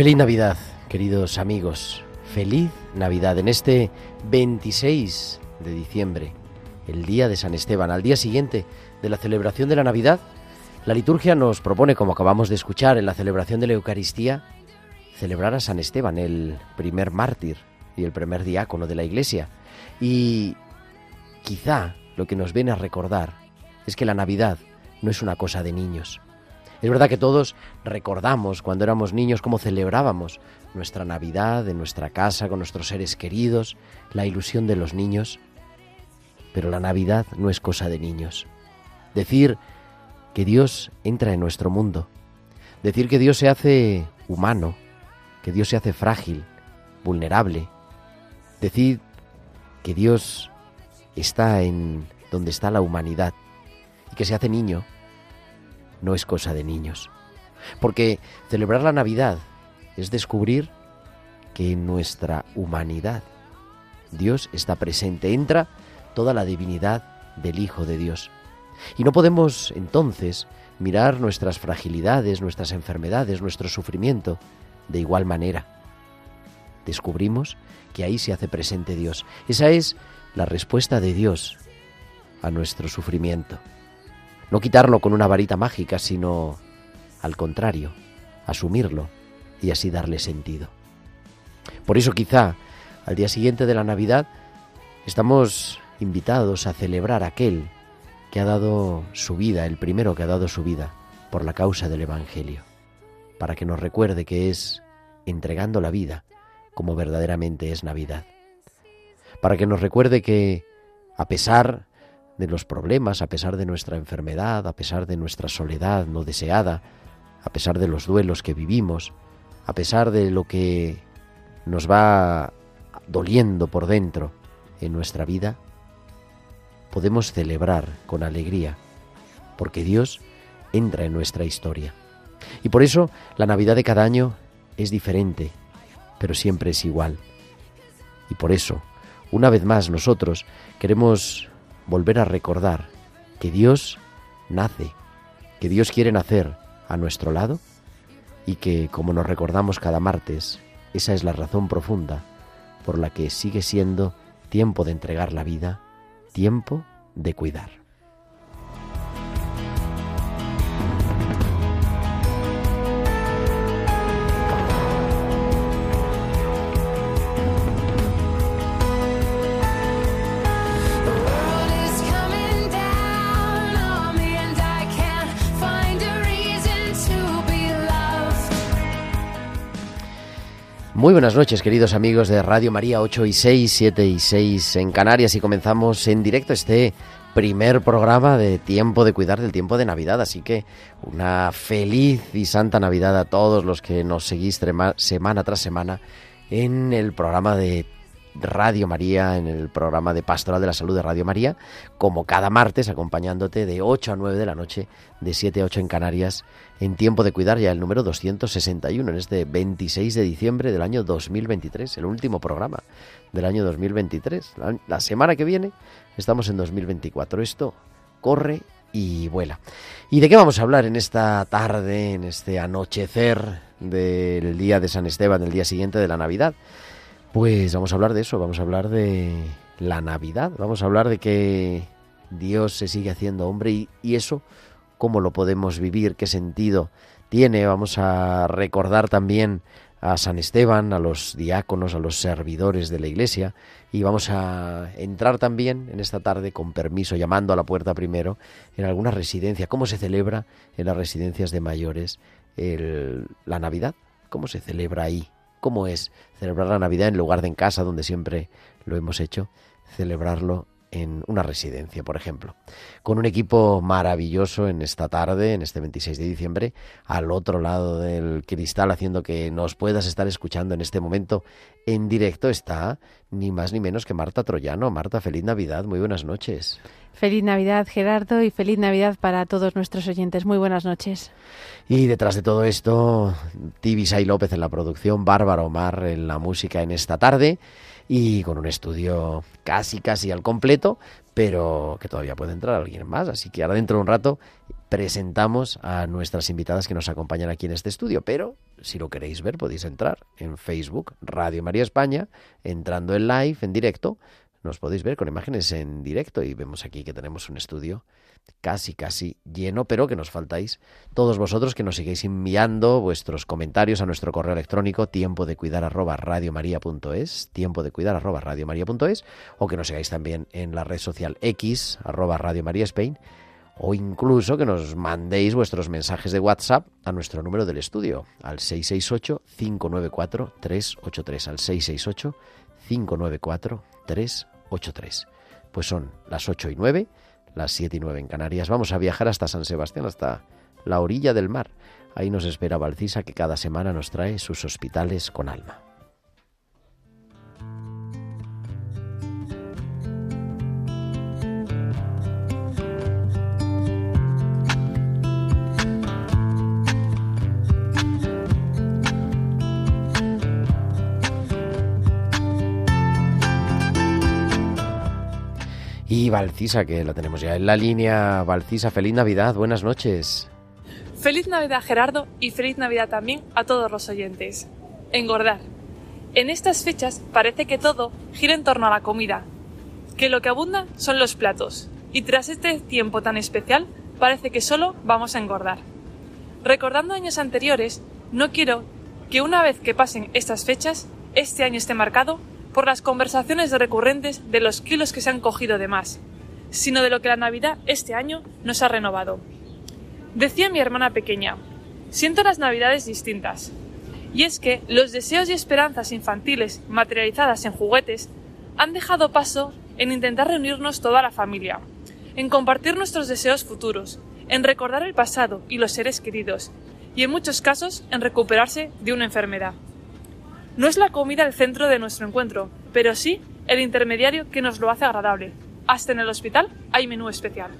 Feliz Navidad, queridos amigos. Feliz Navidad en este 26 de diciembre, el día de San Esteban, al día siguiente de la celebración de la Navidad. La liturgia nos propone, como acabamos de escuchar en la celebración de la Eucaristía, celebrar a San Esteban, el primer mártir y el primer diácono de la Iglesia. Y quizá lo que nos viene a recordar es que la Navidad no es una cosa de niños. Es verdad que todos recordamos cuando éramos niños cómo celebrábamos nuestra Navidad en nuestra casa con nuestros seres queridos, la ilusión de los niños. Pero la Navidad no es cosa de niños. Decir que Dios entra en nuestro mundo, decir que Dios se hace humano, que Dios se hace frágil, vulnerable, decir que Dios está en donde está la humanidad y que se hace niño, no es cosa de niños. Porque celebrar la Navidad es descubrir que en nuestra humanidad Dios está presente, entra toda la divinidad del Hijo de Dios. Y no podemos entonces mirar nuestras fragilidades, nuestras enfermedades, nuestro sufrimiento de igual manera. Descubrimos que ahí se hace presente Dios. Esa es la respuesta de Dios a nuestro sufrimiento. No quitarlo con una varita mágica, sino al contrario, asumirlo y así darle sentido. Por eso quizá al día siguiente de la Navidad estamos invitados a celebrar aquel que ha dado su vida, el primero que ha dado su vida por la causa del Evangelio, para que nos recuerde que es entregando la vida como verdaderamente es Navidad, para que nos recuerde que a pesar de los problemas, a pesar de nuestra enfermedad, a pesar de nuestra soledad no deseada, a pesar de los duelos que vivimos, a pesar de lo que nos va doliendo por dentro en nuestra vida, podemos celebrar con alegría, porque Dios entra en nuestra historia. Y por eso la Navidad de cada año es diferente, pero siempre es igual. Y por eso, una vez más, nosotros queremos volver a recordar que Dios nace, que Dios quiere nacer a nuestro lado y que, como nos recordamos cada martes, esa es la razón profunda por la que sigue siendo tiempo de entregar la vida, tiempo de cuidar. Muy buenas noches, queridos amigos de Radio María 8 y 6, 7 y 6 en Canarias y comenzamos en directo este primer programa de Tiempo de Cuidar del Tiempo de Navidad. Así que una feliz y santa Navidad a todos los que nos seguís semana tras semana en el programa de Radio María, en el programa de Pastoral de la Salud de Radio María, como cada martes, acompañándote de 8 a 9 de la noche, de 7 a 8 en Canarias, en Tiempo de Cuidar, ya el número 261, en este 26 de diciembre del año 2023, el último programa del año 2023. La, la semana que viene estamos en 2024. Esto corre y vuela. ¿Y de qué vamos a hablar en esta tarde, en este anochecer del día de San Esteban, el día siguiente de la Navidad? Pues vamos a hablar de eso, vamos a hablar de la Navidad, vamos a hablar de que Dios se sigue haciendo hombre y, eso, cómo lo podemos vivir, qué sentido tiene. Vamos a recordar también a San Esteban, a los diáconos, a los servidores de la iglesia y vamos a entrar también en esta tarde con permiso, llamando a la puerta primero, en alguna residencia. ¿Cómo se celebra en las residencias de mayores el, la Navidad? ¿Cómo se celebra ahí? ¿Cómo es celebrar la Navidad en lugar de en casa, donde siempre lo hemos hecho? Celebrarlo en una residencia, por ejemplo. Con un equipo maravilloso en esta tarde, en este 26 de diciembre, al otro lado del cristal, haciendo que nos puedas estar escuchando en este momento en directo, está ni más ni menos que Marta Troyano. Marta, feliz Navidad, muy buenas noches. Feliz Navidad, Gerardo, y feliz Navidad para todos nuestros oyentes. Muy buenas noches. Y detrás de todo esto, Tibisay López en la producción, Bárbara Omar en la música en esta tarde y con un estudio casi, casi al completo, pero que todavía puede entrar alguien más. Así que ahora dentro de un rato presentamos a nuestras invitadas que nos acompañan aquí en este estudio, pero si lo queréis ver podéis entrar en Facebook, Radio María España, entrando en live, en directo, nos podéis ver con imágenes en directo y vemos aquí que tenemos un estudio casi, casi lleno, pero que nos faltáis todos vosotros que nos sigáis enviando vuestros comentarios a nuestro correo electrónico tiempo de cuidar arroba radiomaria.es, tiempo de cuidar arroba radiomaria.es, o que nos sigáis también en la red social X arroba Radio María Spain, o incluso que nos mandéis vuestros mensajes de WhatsApp a nuestro número del estudio, al 668-594-383, al 668-594-383. Pues son las 8 y 9 las 7 y 9 en Canarias. Vamos a viajar hasta San Sebastián, hasta la orilla del mar. Ahí nos espera Valcisa, que cada semana nos trae sus hospitales con alma. Y Valcisa, que la tenemos ya en la línea. Valcisa, feliz Navidad, buenas noches. Feliz Navidad Gerardo y feliz Navidad también a todos los oyentes. Engordar. En estas fechas parece que todo gira en torno a la comida, que lo que abunda son los platos, y tras este tiempo tan especial parece que solo vamos a engordar. Recordando años anteriores, no quiero que una vez que pasen estas fechas, este año esté marcado por las conversaciones recurrentes de los kilos que se han cogido de más, sino de lo que la Navidad este año nos ha renovado. Decía mi hermana pequeña, siento las Navidades distintas. Y es que los deseos y esperanzas infantiles materializadas en juguetes han dejado paso en intentar reunirnos toda la familia, en compartir nuestros deseos futuros, en recordar el pasado y los seres queridos, y en muchos casos en recuperarse de una enfermedad. No es la comida el centro de nuestro encuentro, pero sí el intermediario que nos lo hace agradable. Hasta en el hospital hay menú especial.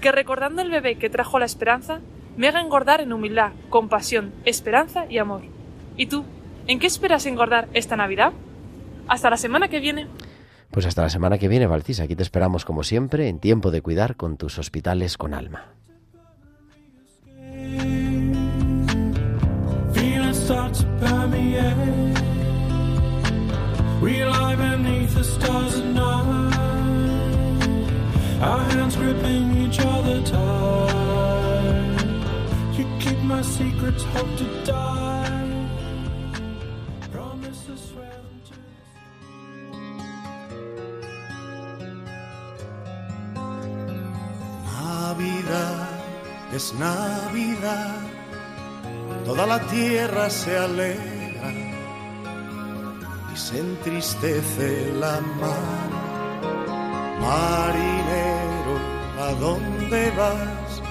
Que recordando el bebé que trajo la esperanza, me haga engordar en humildad, compasión, esperanza y amor. ¿Y tú? ¿En qué esperas engordar esta Navidad? Hasta la semana que viene. Pues hasta la semana que viene, Valcisa. Aquí te esperamos como siempre en tiempo de cuidar con tus hospitales con alma. We lie beneath the stars at night. Our hands gripping each other tight. You keep my secrets, hope to die. Promise to swear them to. Navidad es Navidad, toda la tierra se alegra y se entristece la mar. Marinero, ¿a dónde vas?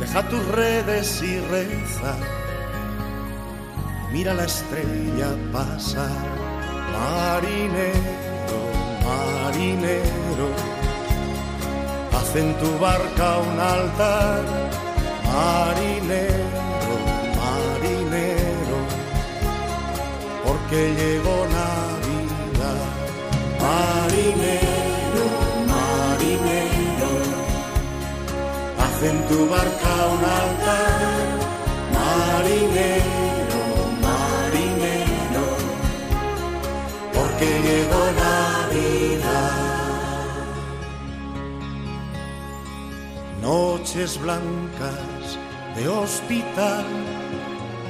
Deja tus redes y reza. Mira la estrella pasar. Marinero, marinero haz en tu barca un altar, marinero, que llegó Navidad. Marinero, marinero, haz en tu barca un altar. Marinero, marinero, porque llegó Navidad. Noches blancas de hospital,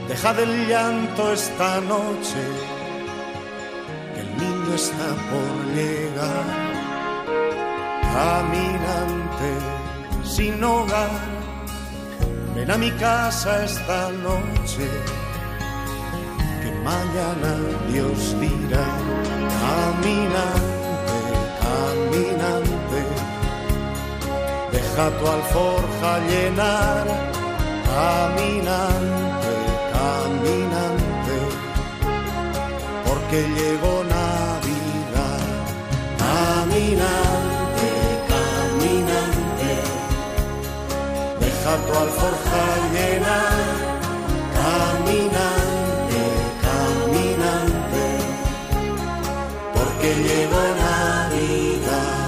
dejad el llanto esta noche está por llegar. Caminante sin hogar, ven a mi casa esta noche, que mañana Dios dirá. Caminante, caminante, deja tu alforja llenar. Caminante, caminante, porque llegó. Caminante, caminante, deja tu alforja llenar. Caminante, caminante, porque llegó Navidad.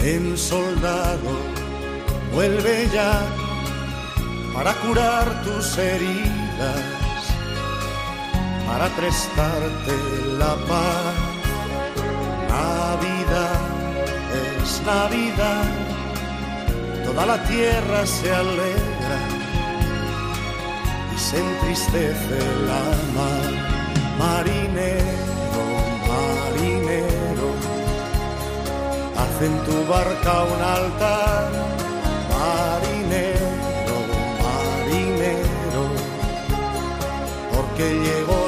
Ven soldado, vuelve ya para curar tus heridas, para prestarte la paz. Navidad es Navidad, toda la tierra se alegra y se entristece la mar. Marinero, marinero, haz en tu barca un altar. Marinero, marinero, porque llegó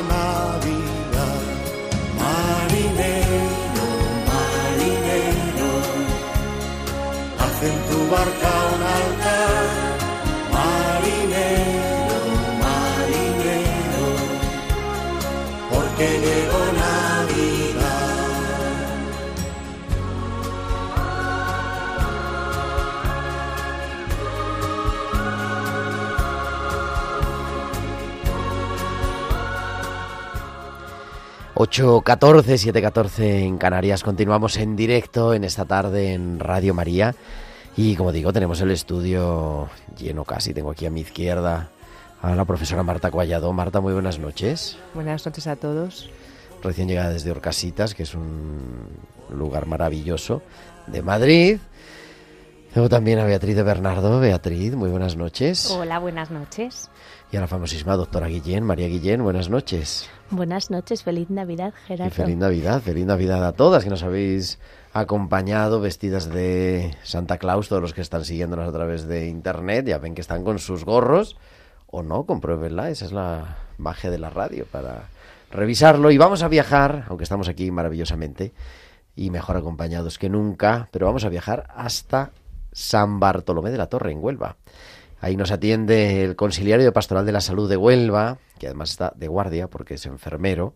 barca un altar. Marinero, marinero, porque llegó catorce, siete catorce en Canarias. Continuamos en directo en esta tarde en Radio María. Y como digo, tenemos el estudio lleno casi. Tengo aquí a mi izquierda a la profesora Marta Cuallado. Marta, muy buenas noches. Buenas noches a todos. Recién llegada desde Orcasitas, que es un lugar maravilloso de Madrid. Tengo también a Beatriz de Bernardo. Beatriz, muy buenas noches. Hola, buenas noches. Y a la famosísima doctora Guillén, María Guillén, buenas noches. Buenas noches, feliz Navidad, Gerardo. Y feliz Navidad, feliz Navidad a todas que nos habéis acompañado vestidas de Santa Claus, todos los que están siguiéndonos a través de internet, ya ven que están con sus gorros, o no, compruébenla, esa es la magia de la radio para revisarlo. Y vamos a viajar, aunque estamos aquí maravillosamente y mejor acompañados que nunca, pero vamos a viajar hasta San Bartolomé de la Torre, en Huelva. Ahí nos atiende el conciliario de Pastoral de la Salud de Huelva, que además está de guardia porque es enfermero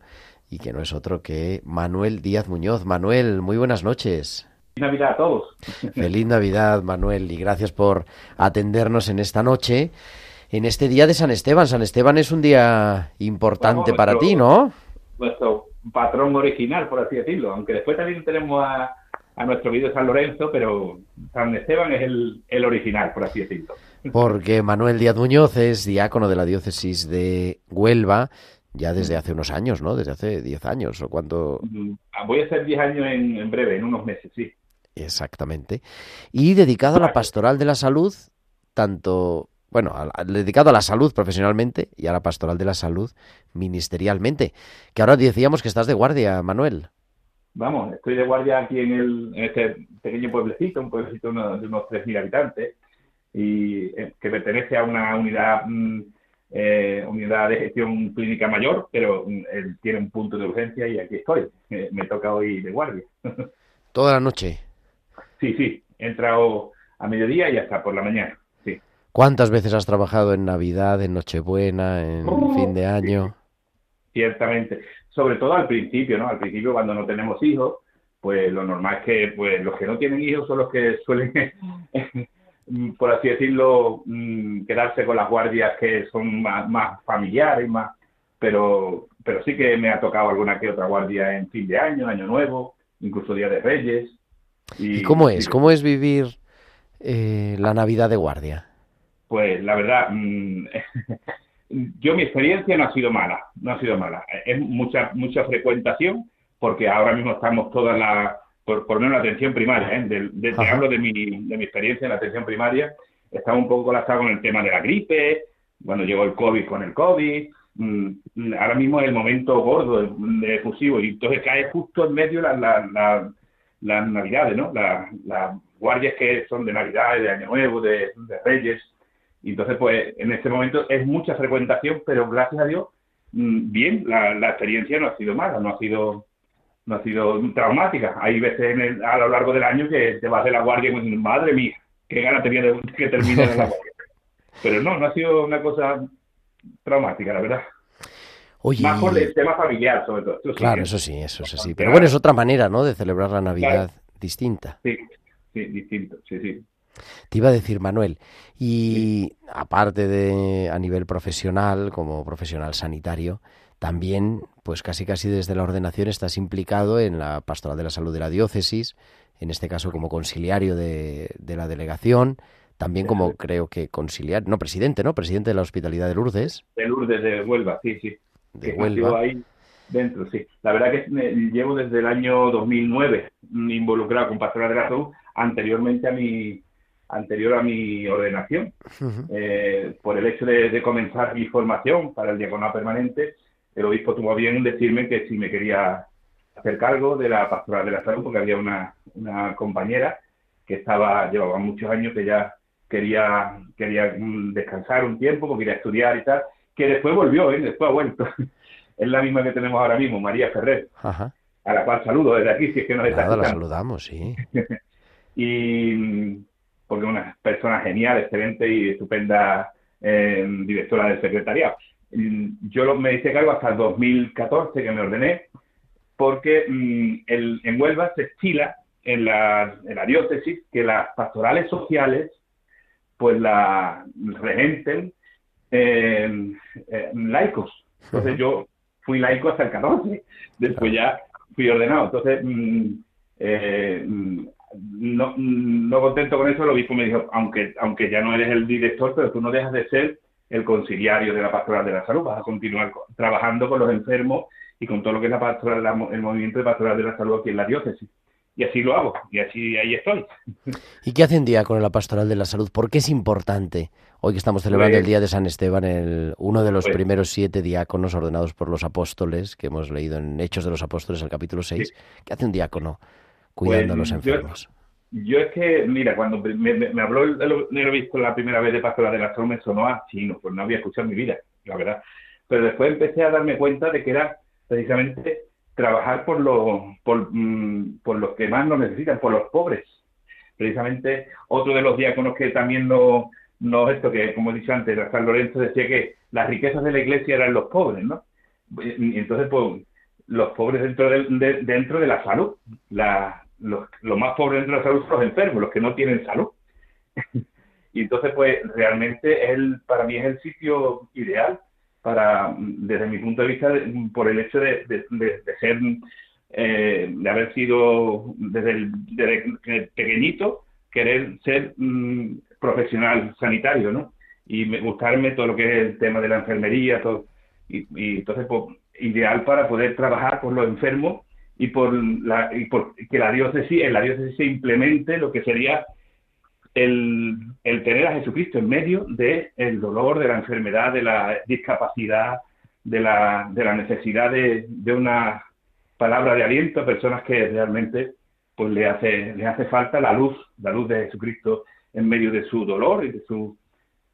y que no es otro que Manuel Díaz Muñoz. Manuel, muy buenas noches. Feliz Navidad a todos. Feliz Navidad, Manuel, y gracias por atendernos en esta noche, en este día de San Esteban. San Esteban es un día importante Bueno, para ti, ¿no? Nuestro patrón original, por así decirlo. Aunque después también tenemos a, a nuestro querido San Lorenzo, pero San Esteban es el, el original, por así decirlo. Porque Manuel Díaz Muñoz es diácono de la diócesis de Huelva ya desde hace unos años, ¿no? Desde hace 10 años o cuánto Mm, Voy a hacer 10 años en, en breve, en unos meses, sí. exactamente. Y dedicado a la pastoral de la salud, tanto, bueno, a la- dedicado a la salud profesionalmente y a la pastoral de la salud ministerialmente. Que ahora decíamos que estás de guardia, Manuel. Vamos, estoy de guardia aquí en, el, en este pequeño pueblecito, un pueblecito de unos, de unos 3.000 habitantes, y eh, que pertenece a una unidad mm, eh, unidad de gestión clínica mayor, pero mm, él tiene un punto de urgencia y aquí estoy. Eh, me toca hoy de guardia. Toda la noche. sí, sí, he entrado a mediodía y hasta por la mañana. Sí. ¿Cuántas veces has trabajado en Navidad, en Nochebuena, en Oh, fin de año? Ciertamente, sobre todo al principio, ¿no? Al principio cuando no tenemos hijos, pues lo normal es que pues los que no tienen hijos son los que suelen, por así decirlo, mm, quedarse con las guardias que son más, más familiares, más, pero, pero sí que me ha tocado alguna que otra guardia en fin de año, año nuevo, incluso Día de Reyes. ¿Y cómo es? sí, ¿Cómo es vivir eh, la Navidad de guardia? Pues la verdad, mm, yo mi experiencia no ha sido mala, no ha sido mala. Es mucha mucha frecuentación porque ahora mismo estamos todas las por, por lo menos la atención primaria, ¿eh? De, de- te hablo de mi, de mi experiencia en la atención primaria, estaba un poco colapsado con el tema de la gripe, cuando llegó el COVID con el COVID, mm, ahora mismo es el momento gordo de, efusivo y entonces cae justo en medio la- la- la- las navidades, ¿no? La- Las guardias que son de Navidad, de Año Nuevo, de, de Reyes, y entonces pues en este momento es mucha frecuentación, pero gracias a Dios, mm, bien, la, la experiencia no ha sido mala, no ha sido no ha sido traumática. Hay veces en el- a lo largo del año que te vas de la guardia y dices, madre mía, qué gana tenía de que termine la guardia. Pero no, no ha sido una cosa traumática, la verdad. Oye, Más por el tema familiar, sobre todo. Eso sí, claro, ¿eh? eso sí, eso es así. Porque Pero bueno, es otra manera, ¿no? De celebrar la Navidad distinta. Sí, sí, distinto, sí, sí. Te iba a decir, Manuel, y aparte de a nivel profesional, como profesional sanitario, también, pues casi casi desde la ordenación estás implicado en la pastoral de la salud de la diócesis, en este caso como conciliario de, de la delegación, también como creo que conciliar, no presidente, ¿no? Presidente de la Hospitalidad de Lourdes, De Lourdes, de Huelva, sí, sí. de que Huelva. ahí dentro, sí. La verdad que me- llevo desde el año 2009 mm, involucrado con Pastoral de la Salud, anteriormente a mi anterior a mi ordenación. Eh, por el hecho de, de comenzar mi formación para el diaconado permanente, el obispo tuvo bien decirme que si me quería hacer cargo de la pastoral de la salud, porque había una, una compañera que estaba, llevaba muchos años que ya quería, quería mm, descansar un tiempo, porque quería estudiar y tal, que después volvió, ¿eh? después ha vuelto. es la misma que tenemos ahora mismo, María Ferrer, Ajá. a la cual saludo desde aquí, si es que nos está Nada, la saludamos, sí. y porque una persona genial, excelente y estupenda eh, directora del secretariado. Yo me hice cargo hasta el 2014 que me ordené, porque mm, el- en Huelva se estila en la, en la diócesis que las pastorales sociales pues la regenten eh, eh, laicos. Entonces yo fui laico hasta el 14, después ya fui ordenado. Entonces, mm, eh, mm, no, mm, no contento con eso, el obispo me dijo, aunque, aunque ya no eres el director, pero tú no dejas de ser el conciliario de la pastoral de la salud, vas a continuar co- trabajando con los enfermos y con todo lo que es la pastoral, la el movimiento de pastoral de la salud aquí en la diócesis. Y así lo hago, y así ahí estoy. ¿Y qué hace un diácono en la pastoral de la salud? ¿Por qué es importante? Hoy que estamos celebrando Pues- el Día de San Esteban, el, uno de los Pues- primeros siete diáconos ordenados por los apóstoles, que hemos leído en Hechos de los Apóstoles, el capítulo 6. ¿Qué hace un diácono cuidando a los Pues, yo- enfermos? Yo es que, mira, cuando me, habló el, el, obispo la primera vez de pastoral de la me sonó a chino, pues no había escuchado en mi vida, la verdad. Pero después empecé a darme cuenta de que era precisamente trabajar por los, por, mm, por los que más lo necesitan, por los pobres. Precisamente otro de los diáconos que también no, no esto que, como he dicho antes, San Lorenzo decía que las riquezas de la iglesia eran los pobres, ¿no? Y entonces, pues, los pobres dentro de, de- dentro de la salud. La, los, los más pobres dentro de la salud son los enfermos, los que no tienen salud. y entonces, pues, realmente él, para mí es el sitio ideal para, desde mi punto de vista, de- por el hecho de, de- de- ser, eh, de haber sido desde, el, desde pequeñito, querer ser mm, profesional sanitario, ¿no? Y me, gustarme todo lo que es el tema de la enfermería, todo. Y, y entonces, pues, ideal para poder trabajar por los enfermos y por, la, y por que la diócesis, en la diócesis se implemente lo que sería el, el tener a Jesucristo en medio del el dolor, de la enfermedad, de la discapacidad, de la, de la necesidad de, una palabra de aliento a personas que realmente pues le hace, le hace falta la luz, la luz de Jesucristo en medio de su dolor y de su,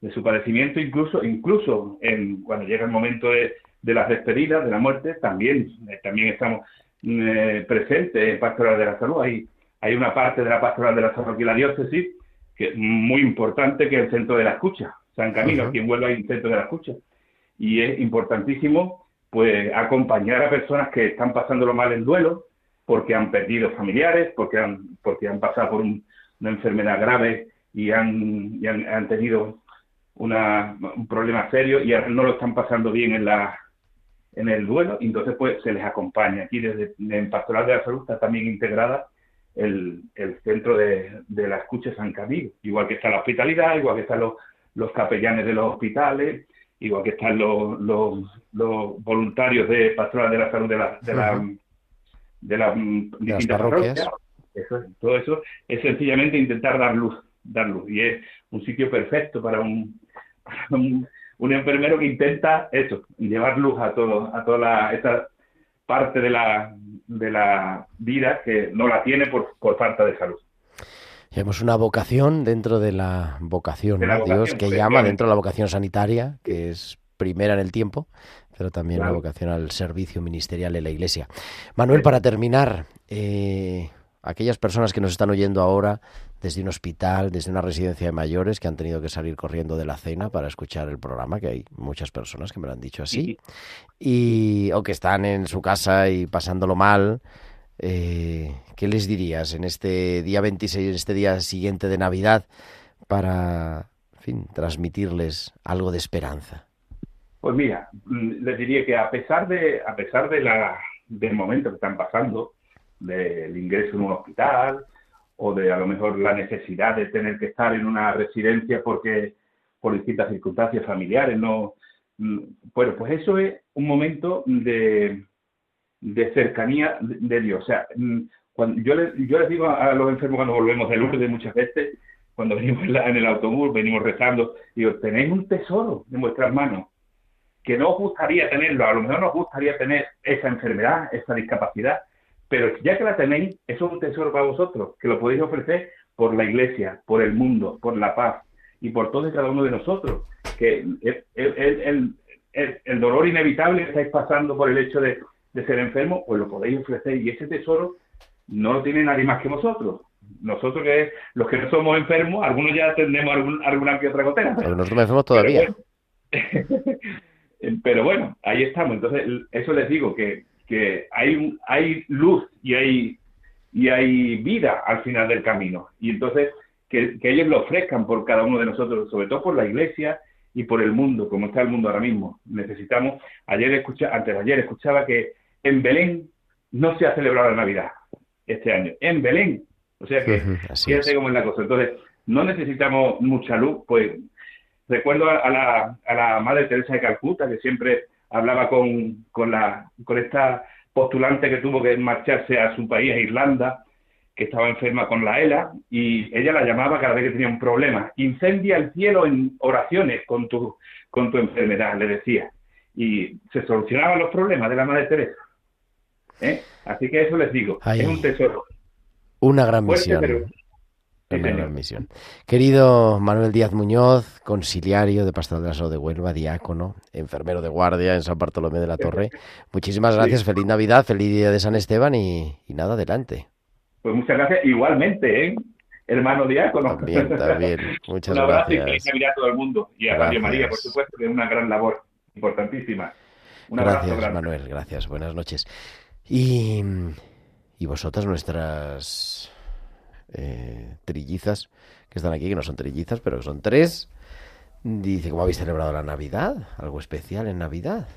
de su padecimiento, incluso, incluso en, cuando llega el momento de, de las despedidas, de la muerte, también, eh, también estamos eh, presentes en Pastoral de la Salud. Hay, hay una parte de la Pastoral de la Salud aquí en la diócesis que es muy importante, que es el centro de la escucha. San Camilo, Ujú. aquí en Huelva hay un centro de la escucha. Y es importantísimo pues acompañar a personas que están pasándolo mal en duelo, porque han perdido familiares, porque han, porque han pasado por un- una enfermedad grave y han, y han, han tenido una, un problema serio y no lo están pasando bien en la en el duelo, y entonces pues se les acompaña. Aquí desde en Pastoral de la Salud está también integrada el, el centro de, de la escucha San Camilo, igual que está la hospitalidad, igual que están los, los capellanes de los hospitales, igual que están los, los, los voluntarios de Pastoral de la Salud de la, de la, de las mm, De las distintas parroquias. Eso es, todo eso es sencillamente intentar dar luz, dar luz. Y es un sitio perfecto para un, para un, un enfermero que intenta eso, llevar luz a todo, a toda la, esta parte de la, de la vida que no la tiene por, por falta de salud. Tenemos una vocación dentro de la vocación, De la ¿no? vocación, Dios que llama dentro de la vocación sanitaria, que es primera en el tiempo, pero también Claro. la vocación al servicio ministerial en la Iglesia. Manuel, para terminar, eh, aquellas personas que nos están oyendo ahora desde un hospital, desde una residencia de mayores, que han tenido que salir corriendo de la cena para escuchar el programa, que hay muchas personas que me lo han dicho así, y, o que están en su casa y pasándolo mal, eh, ¿qué les dirías en este día 26, en este día siguiente de Navidad, para, fin, transmitirles algo de esperanza? Pues mira, mm, les diría que a pesar de, a pesar de la, del momento que están pasando, del ingreso en un hospital, o de a lo mejor la necesidad de tener que estar en una residencia porque por distintas circunstancias familiares, no, mm, bueno, pues eso es un momento de, de cercanía de, Dios. O sea, mm, cuando yo les, yo les digo a, los enfermos cuando volvemos de Lourdes muchas veces, cuando venimos en el autobús, venimos rezando, digo, tenéis un tesoro en vuestras manos que no os gustaría tenerlo, a lo mejor no os gustaría tener esa enfermedad, esa discapacidad, pero ya que la tenéis, eso es un tesoro para vosotros, que lo podéis ofrecer por la iglesia, por el mundo, por la paz y por todos y cada uno de nosotros. Que el, el- el- el- el- el dolor inevitable que estáis pasando por el hecho de, de ser enfermo, pues lo podéis ofrecer y ese tesoro no lo tiene nadie más que vosotros. Nosotros que los que no somos enfermos, algunos ya tendremos algún, alguna que otra gotera. Pero nosotros hacemos todavía. Pero bueno, ahí estamos. Entonces, eso les digo, que, que hay, hay luz y hay, y hay vida al final del camino. Y entonces, que, que ellos lo ofrezcan por cada uno de nosotros, sobre todo por la iglesia y por el mundo, como está el mundo ahora mismo. Necesitamos, ayer escucha, antes de ayer escuchaba que en Belén no se ha celebrado la Navidad este año. En Belén. O sea que, fíjate cómo es la cosa. Entonces, no necesitamos mucha luz, pues recuerdo a, a la, a la Madre Teresa de Calcuta, que siempre hablaba con, con, la, con esta postulante que tuvo que marcharse a su país, a Irlanda, que estaba enferma con la ELA, y ella la llamaba cada vez que tenía un problema. Incendia el cielo en oraciones con tu, con tu enfermedad, le decía. Y se solucionaban los problemas de la Madre Teresa. ¿Eh? Así que eso les digo, Ay. es un tesoro. Una gran Fuerte, misión. pero- Señor. gran misión. Querido Manuel Díaz Muñoz, conciliario de Pastoral de la Salud de Huelva, diácono, enfermero de guardia en San Bartolomé de la Torre. Muchísimas gracias, feliz Navidad, feliz día de San Esteban y, y nada, adelante. Pues muchas gracias igualmente, ¿eh? hermano diácono. También, también. Muchas Un abrazo y feliz Navidad a todo el mundo. Y a Radio Gracias. María, por supuesto, que es una gran labor, importantísima. Un abrazo Gracias, grande. Manuel, gracias. Buenas noches. Y, y vosotras, nuestras eh, trillizas que están aquí, que no son trillizas, pero que son tres, dice, ¿cómo habéis celebrado la Navidad? ¿Algo especial en Navidad?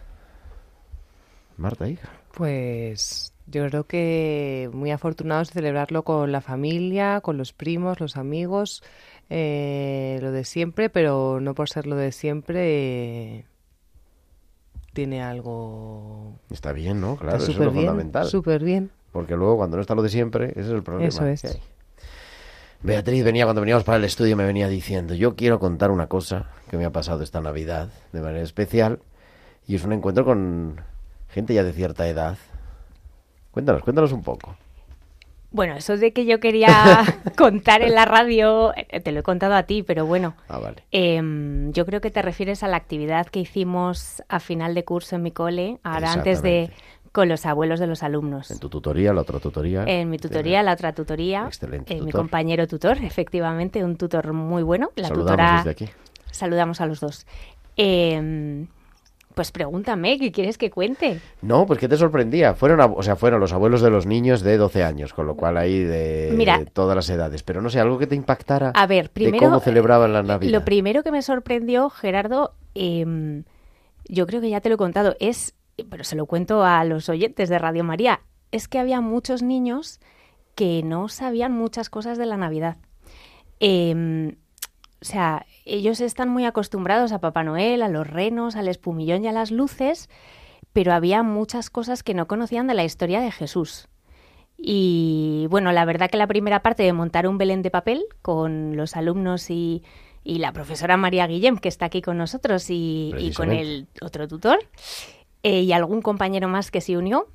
Marta, hija. Pues yo creo que muy afortunados de celebrarlo con la familia, con los primos, los amigos, eh, lo de siempre, pero no por ser lo de siempre eh, tiene algo Está bien, ¿no? Claro, eso es lo bien, fundamental. súper bien. Porque luego cuando no está lo de siempre, ese es el problema. Eso es. que hay. Beatriz venía cuando veníamos para el estudio, me venía diciendo, yo quiero contar una cosa que me ha pasado esta Navidad de manera especial y es un encuentro con gente ya de cierta edad. Cuéntanos, cuéntanos un poco. Bueno, eso de que yo quería contar en la radio, eh, te lo he contado a ti, pero bueno, Ah, vale. em, yo creo que te refieres a la actividad que hicimos a final de curso en mi cole, ahora antes de con los abuelos de los alumnos. En tu tutoría, la otra tutoría. En mi tutoría, la otra tutoría, Excelente eh, mi tutor. compañero tutor, efectivamente, un tutor muy bueno. La Saludamos tutora, desde aquí. saludamos a los dos. Em, pues pregúntame, ¿qué quieres que cuente? No, pues que te sorprendía. Fueron, o sea, fueron los abuelos de los niños de 12 años, con lo cual ahí de Mira. todas las edades. Pero no sé, algo que te impactara A ver, primero, de cómo celebraban la Navidad. Lo primero que me sorprendió, Gerardo, em, yo creo que ya te lo he contado, es, pero se lo cuento a los oyentes de Radio María, es que había muchos niños que no sabían muchas cosas de la Navidad. Em, o sea, ellos están muy acostumbrados a Papá Noel, a los renos, al espumillón y a las luces, pero había muchas cosas que no conocían de la historia de Jesús. Y bueno, la verdad que la primera parte de montar un Belén de papel con los alumnos y, y la profesora María Guillem, que está aquí con nosotros, y, y con el otro tutor, eh, y algún compañero más que se unió,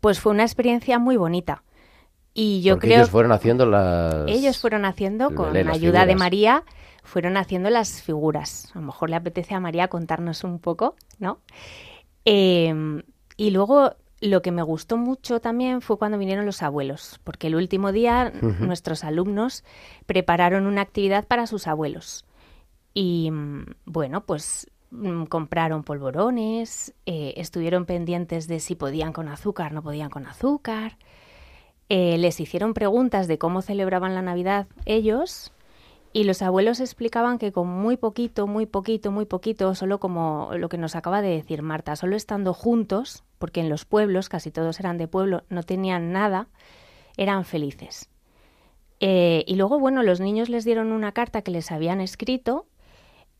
pues fue una experiencia muy bonita. Y yo Porque creo ellos fueron haciendo las... ellos fueron haciendo, con las ayuda de. María, fueron haciendo las figuras. A lo mejor le apetece a María contarnos un poco, ¿no? Eh, y luego lo que me gustó mucho también fue cuando vinieron los abuelos, porque el último día nuestros alumnos prepararon una actividad para sus abuelos. Y mm, bueno, pues compraron polvorones, eh, estuvieron pendientes de si podían con azúcar, no podían con azúcar. Eh, les hicieron preguntas de cómo celebraban la Navidad ellos y los abuelos explicaban que con muy poquito, muy poquito, muy poquito, solo como lo que nos acaba de decir Marta, solo estando juntos, porque en los pueblos, casi todos eran de pueblo, no tenían nada, eran felices. Eh, y luego, bueno, los niños les dieron una carta que les habían escrito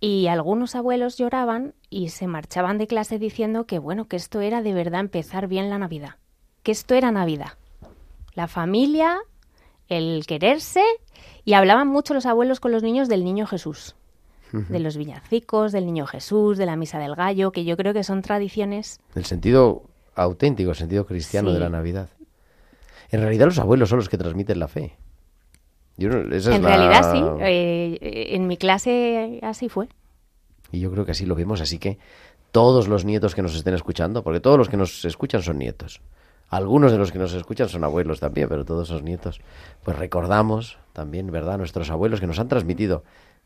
y algunos abuelos lloraban y se marchaban de clase diciendo que, bueno, que esto era de verdad empezar bien la Navidad, que esto era Navidad. La familia, el quererse, y hablaban mucho los abuelos con los niños del niño Jesús, de los villancicos, del niño Jesús, de la misa del gallo, que yo creo que son tradiciones. El sentido auténtico, el sentido cristiano Sí. de la Navidad. En realidad los abuelos son los que transmiten la fe. Yo esa es en la- realidad sí, eh, eh, en mi clase así fue. Y yo creo que así lo vemos, así que todos los nietos que nos estén escuchando, porque todos los que nos escuchan son nietos. Algunos de los que nos escuchan son abuelos también, pero todos son nietos. Pues recordamos también, ¿verdad?, nuestros abuelos que nos han transmitido,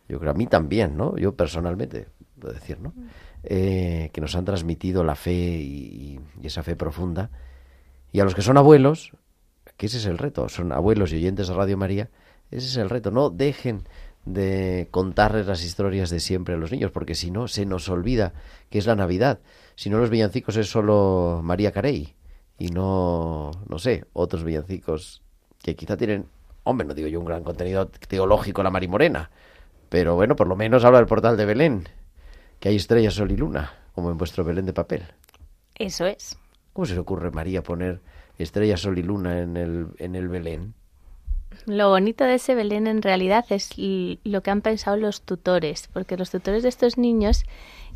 yo creo a mí también, ¿no? Yo personalmente, puedo decir, ¿no? Eh, que nos han transmitido la fe y, y esa fe profunda. Y a los que son abuelos, que ese es el reto, son abuelos y oyentes de Radio María, ese es el reto. No dejen de contarles las historias de siempre a los niños, porque si no, se nos olvida que es la Navidad. Si no, los villancicos es solo María Carey y no, no sé, otros villancicos que quizá tienen, hombre, no digo yo un gran contenido teológico, la Marimorena, pero bueno, por lo menos habla del portal de Belén, que hay estrellas, sol y luna, como en vuestro Belén de papel. Eso es. ¿Cómo se le ocurre, María, poner estrellas, sol y luna en el, en el Belén? Lo bonito de ese Belén en realidad es lo que han pensado los tutores, porque los tutores de estos niños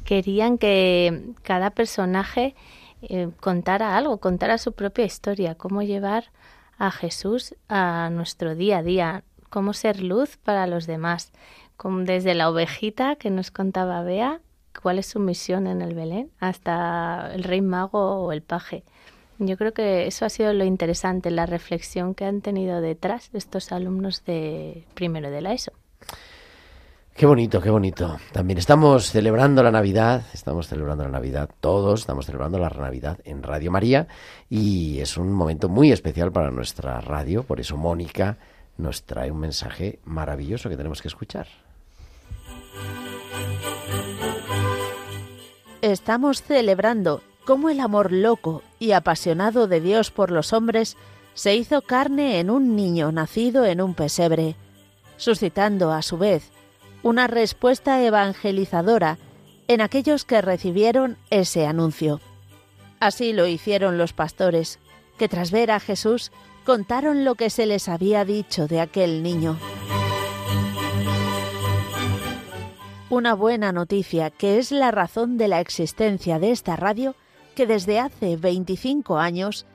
querían que cada personaje eh, contara algo, contara su propia historia, cómo llevar a Jesús a nuestro día a día, cómo ser luz para los demás, como desde la ovejita que nos contaba Bea, cuál es su misión en el Belén, hasta el rey mago o el paje. Yo creo que eso ha sido lo interesante, la reflexión que han tenido detrás estos alumnos de primero de la ESO. Qué bonito, qué bonito. También estamos celebrando la Navidad, estamos celebrando la Navidad, todos estamos celebrando la Navidad en Radio María y es un momento muy especial para nuestra radio, por eso Mónica nos trae un mensaje maravilloso que tenemos que escuchar. Estamos celebrando cómo el amor loco y apasionado de Dios por los hombres se hizo carne en un niño nacido en un pesebre, suscitando a su vez una respuesta evangelizadora en aquellos que recibieron ese anuncio. Así lo hicieron los pastores, que tras ver a Jesús contaron lo que se les había dicho de aquel niño. Una buena noticia que es la razón de la existencia de esta radio que desde hace 25 años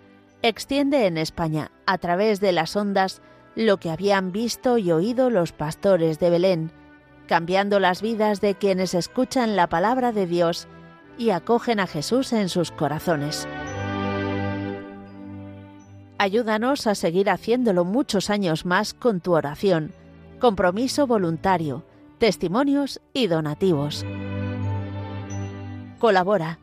extiende en España a través de las ondas lo que habían visto y oído los pastores de Belén, cambiando las vidas de quienes escuchan la palabra de Dios y acogen a Jesús en sus corazones. Ayúdanos a seguir haciéndolo muchos años más con tu oración, compromiso voluntario, testimonios y donativos. Colabora.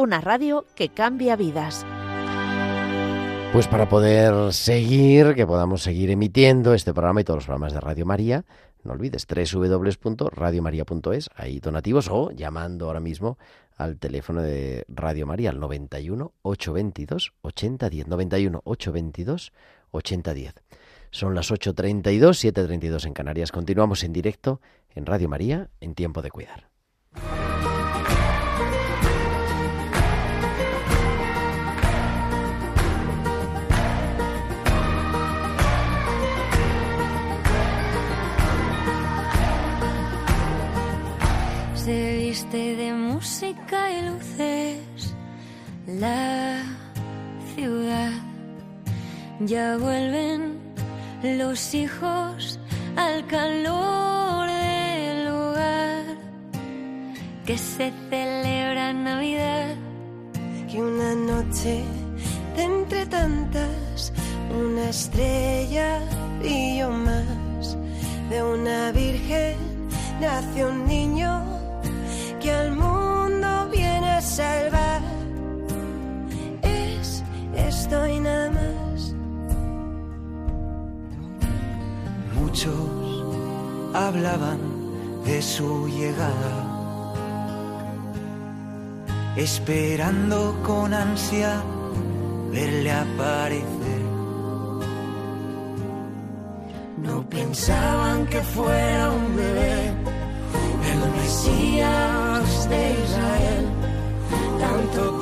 una radio que cambia vidas. Pues para poder seguir, que podamos seguir emitiendo este programa y todos los programas de Radio María, no olvides www.radiomaria.es, ahí donativos o llamando ahora mismo al teléfono de Radio María al 91 822 8010 91 822 8010. Son las 8.32, 7.32 en Canarias. Continuamos en directo en Radio María en Tiempo de Cuidar. Viste de música y luces la ciudad. Ya vuelven los hijos al calor del hogar que se celebra Navidad. Y una noche de entre tantas, una estrella brilló más. De una virgen nació un niño que al mundo viene a salvar. Es esto y nada más. Muchos hablaban de su llegada, esperando con ansia verle aparecer. No pensaban que fuera un bebé, el Mesías de Israel. Tanto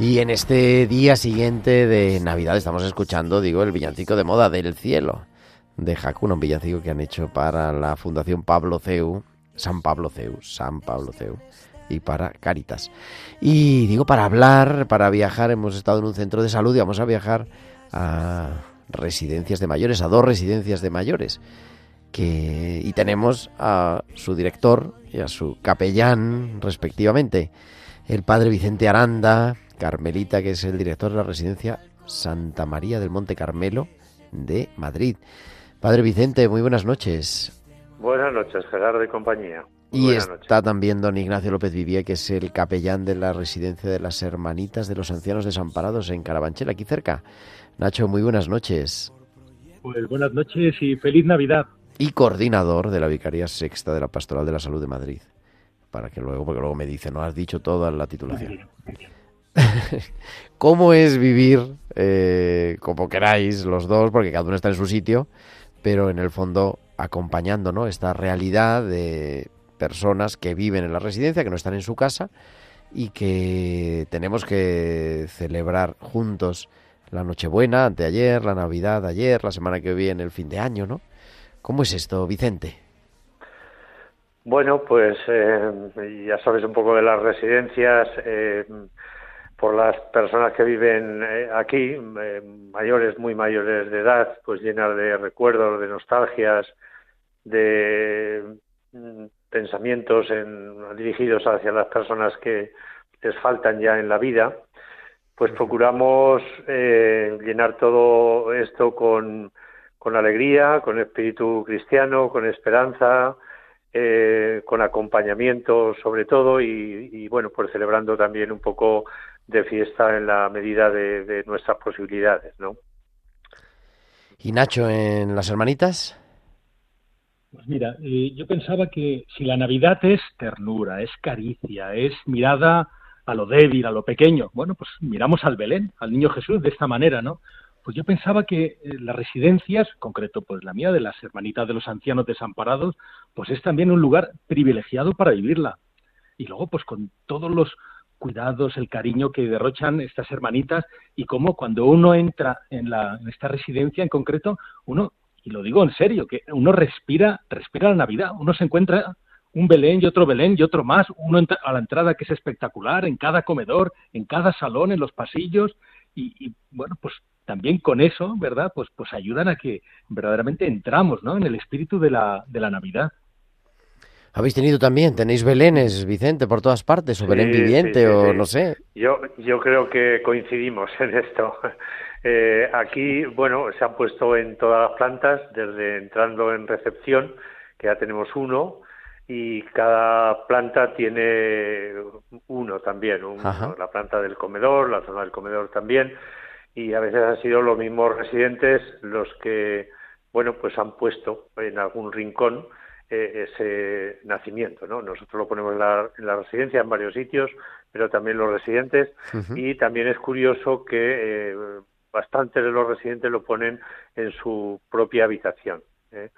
Y en este día siguiente de Navidad estamos escuchando, digo, el villancico de moda del cielo de Hakuna, un villancico que han hecho para la Fundación Pablo Ceu, San Pablo Ceu, San Pablo Ceu y para Caritas. Y digo, para hablar, para viajar, hemos estado en un centro de salud y vamos a viajar a residencias de mayores, a dos residencias de mayores. Que, y tenemos a su director y a su capellán, respectivamente, el padre Vicente Aranda, Carmelita, que es el director de la residencia Santa María del Monte Carmelo de Madrid. Padre Vicente, muy buenas noches. Buenas noches, Gerardo y compañía. Y buenas está también don Ignacio López Vivía, que es el capellán de la residencia de las Hermanitas de los Ancianos Desamparados en Carabanchel, aquí cerca. Nacho, muy buenas noches. Pues buenas noches y feliz Navidad. Y coordinador de la Vicaría Sexta de la Pastoral de la Salud de Madrid. Para que luego, porque luego me dice, no has dicho toda la titulación. ¿Cómo es vivir, eh, como queráis, los dos, porque cada uno está en su sitio, pero en el fondo acompañando ¿no? esta realidad de personas que viven en la residencia, que no están en su casa y que tenemos que celebrar juntos la Nochebuena, anteayer, la Navidad ayer, la semana que viene, el fin de año, ¿no? ¿Cómo es esto, Vicente? Bueno, pues eh, ya sabes un poco de las residencias, eh, por las personas que viven eh, aquí, eh, mayores, muy mayores de edad, pues llenas de recuerdos, de nostalgias, de mm, pensamientos en- dirigidos hacia las personas que les faltan ya en la vida, pues procuramos eh, llenar todo esto con, con alegría, con espíritu cristiano, con esperanza, eh, con acompañamiento sobre todo y, y, bueno, pues celebrando también un poco de fiesta en la medida de, de nuestras posibilidades, ¿no? ¿Y Nacho en las hermanitas? Pues mira, eh, yo pensaba que si la Navidad es ternura, es caricia, es mirada a lo débil, a lo pequeño, bueno, pues miramos al Belén, al niño Jesús de esta manera, ¿no? Pues yo pensaba que eh, las residencias, en concreto pues la mía de las hermanitas de los ancianos desamparados, pues es también un lugar privilegiado para vivirla. Y luego pues con todos los cuidados, el cariño que derrochan estas hermanitas y cómo cuando uno entra en, la, en esta residencia en concreto, uno y lo digo en serio, que uno respira, respira la Navidad, uno se encuentra un Belén y otro Belén y otro más, uno a la entrada que es espectacular, en cada comedor, en cada salón, en los pasillos, y, y bueno, pues también con eso, ¿verdad? Pues, pues ayudan a que verdaderamente entramos, ¿no? En el espíritu de la, de la Navidad. ¿Habéis tenido también, tenéis belenes, Vicente, por todas partes, o Belén Sí, viviente, sí, sí, o no sé? Yo, yo creo que coincidimos en esto. Eh, aquí, bueno, se han puesto en todas las plantas, desde entrando en recepción, que ya tenemos uno, y cada planta tiene uno también, un- la planta del comedor, la zona del comedor también, y a veces han sido los mismos residentes los que, bueno, pues han puesto en algún rincón eh, ese nacimiento, ¿no? Nosotros lo ponemos en la, en la residencia en varios sitios, pero también los residentes, y también es curioso que eh, bastantes de los residentes lo ponen en su propia habitación. ¿eh?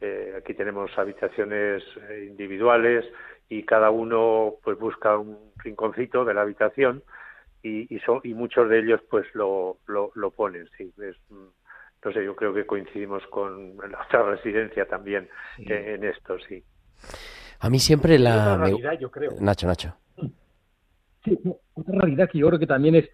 Eh, aquí tenemos habitaciones eh, individuales y cada uno pues busca un rinconcito de la habitación y, y, son, y muchos de ellos pues lo, lo, lo ponen. Sí, es, no sé, yo creo que coincidimos con la otra residencia también eh, en esto, sí. A mí siempre la... otra realidad, yo creo. Nacho, Nacho. Sí, otra realidad que yo creo que también es,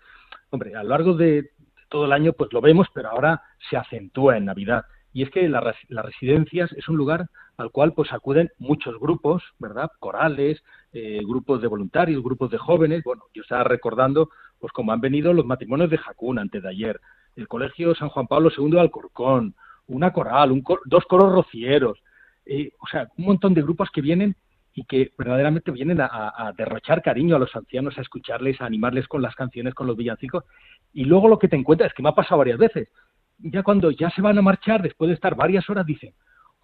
hombre, a lo largo de todo el año pues lo vemos, pero ahora se acentúa en Navidad. Y es que la las residencias es un lugar al cual pues acuden muchos grupos, ¿verdad? Corales, eh, grupos de voluntarios, grupos de jóvenes. Bueno, yo estaba recordando pues como han venido los matrimonios de Jacún antes de ayer, el Colegio San Juan Pablo II de Alcorcón, una coral, un dos coros rocieros, eh, o sea, un montón de grupos que vienen y que verdaderamente vienen a derrochar cariño a los ancianos, a escucharles, a animarles con las canciones, con los villancicos. Y luego lo que te encuentras, es que me ha pasado varias veces, ya cuando ya se van a marchar, después de estar varias horas, dicen,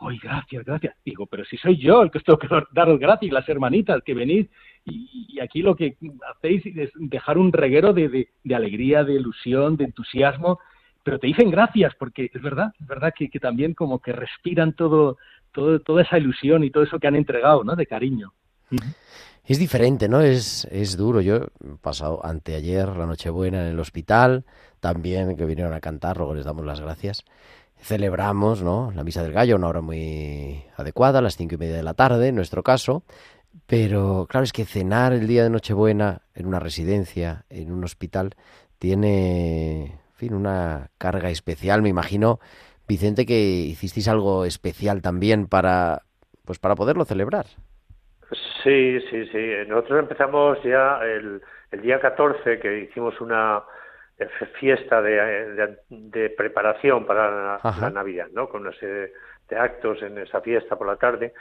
¡ay, gracias, gracias! Digo, pero si soy yo el que os tengo que daros gracias, las hermanitas que venís, y, aquí lo que hacéis es dejar un reguero de, de- de alegría, de ilusión, de entusiasmo, pero te dicen gracias, porque es verdad, es verdad que, que también como que respiran todo, todo, toda esa ilusión y todo eso que han entregado, ¿no? De cariño. Es diferente, ¿no? Es, es duro. Yo he pasado anteayer la Nochebuena en el hospital, también que vinieron a cantar, luego les damos las gracias. Celebramos, ¿no? La misa del gallo, una hora muy adecuada, a las cinco y media de la tarde, en nuestro caso. Pero claro, es que cenar el día de Nochebuena en una residencia, en un hospital, tiene, en fin, una carga especial. Me imagino, Vicente, que hicisteis algo especial también para, pues para poderlo celebrar. Sí, sí, sí. Nosotros empezamos ya el, día 14, que hicimos una fiesta de, de- de preparación para la, la Navidad, ¿no? Con una serie de actos en esa fiesta por la tarde.